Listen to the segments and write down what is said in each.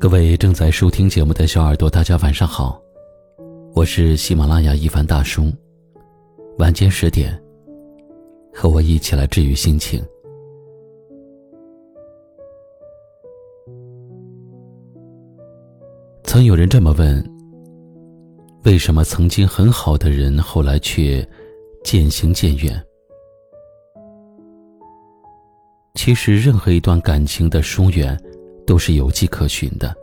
各位正在收听节目的小耳朵，大家晚上好，我是喜马拉雅一凡大叔。晚间十点，和我一起来治愈心情。曾有人这么问：为什么曾经很好的人，后来却渐行渐远？其实，任何一段感情的疏远。都是有迹可循的。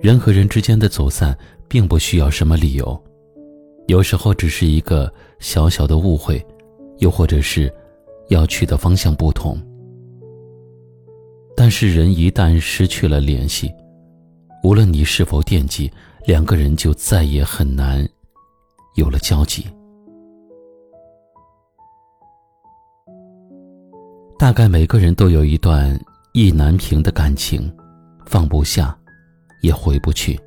人和人之间的走散，并不需要什么理由，有时候只是一个小小的误会，又或者是要去的方向不同。但是人一旦失去了联系，无论你是否惦记，两个人就再也很难有了交集。大概每个人都有一段。意难平的感情，放不下，也回不去。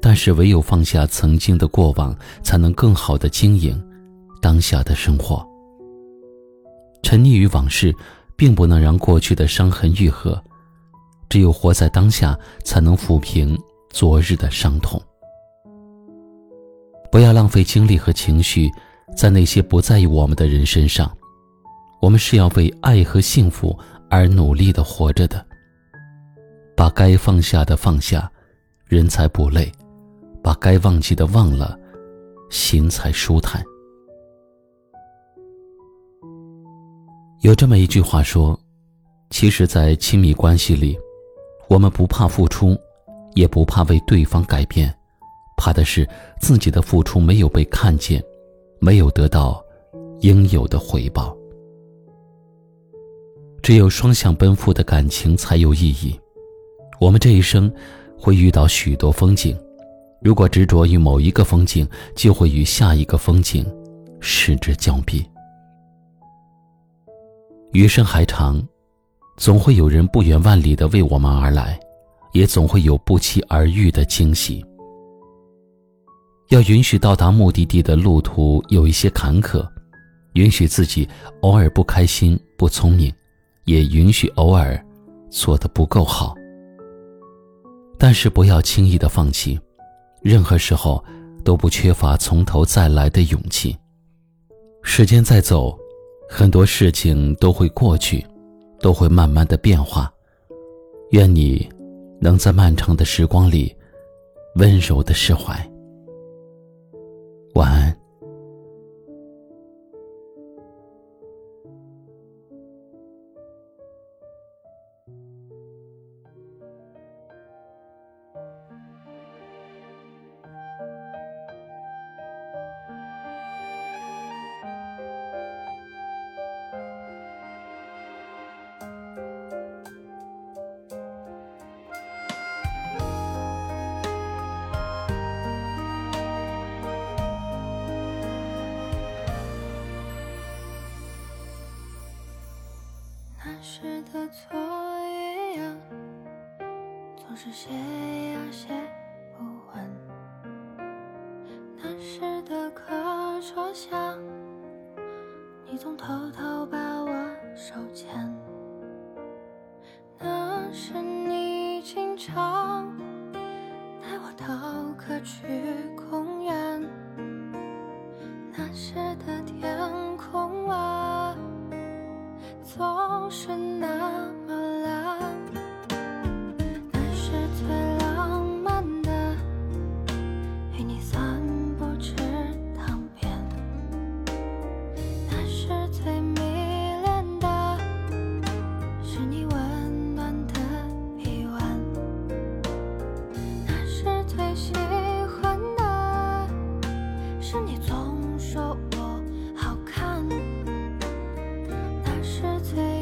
但是唯有放下曾经的过往，才能更好的经营当下的生活。沉溺于往事，并不能让过去的伤痕愈合。只有活在当下，才能抚平昨日的伤痛。不要浪费精力和情绪在那些不在意我们的人身上。我们是要为爱和幸福。而努力的活着的，把该放下的放下，人才不累；把该忘记的忘了，心才舒坦。有这么一句话说：“其实，在亲密关系里，我们不怕付出，也不怕为对方改变，怕的是自己的付出没有被看见，没有得到应有的回报。”只有双向奔赴的感情才有意义。我们这一生会遇到许多风景，如果执着于某一个风景，就会与下一个风景失之交臂。余生还长，总会有人不远万里的为我们而来，也总会有不期而遇的惊喜。要允许到达目的地的路途有一些坎坷，允许自己偶尔不开心、不聪明。也允许偶尔做的不够好，但是不要轻易的放弃。任何时候都不缺乏从头再来的勇气。时间在走，很多事情都会过去，都会慢慢的变化。愿你能在漫长的时光里温柔的释怀。晚安。那时的错。总是写呀写不完。那时的课桌下，你总偷偷把我手牵。那时你经常带我到可去最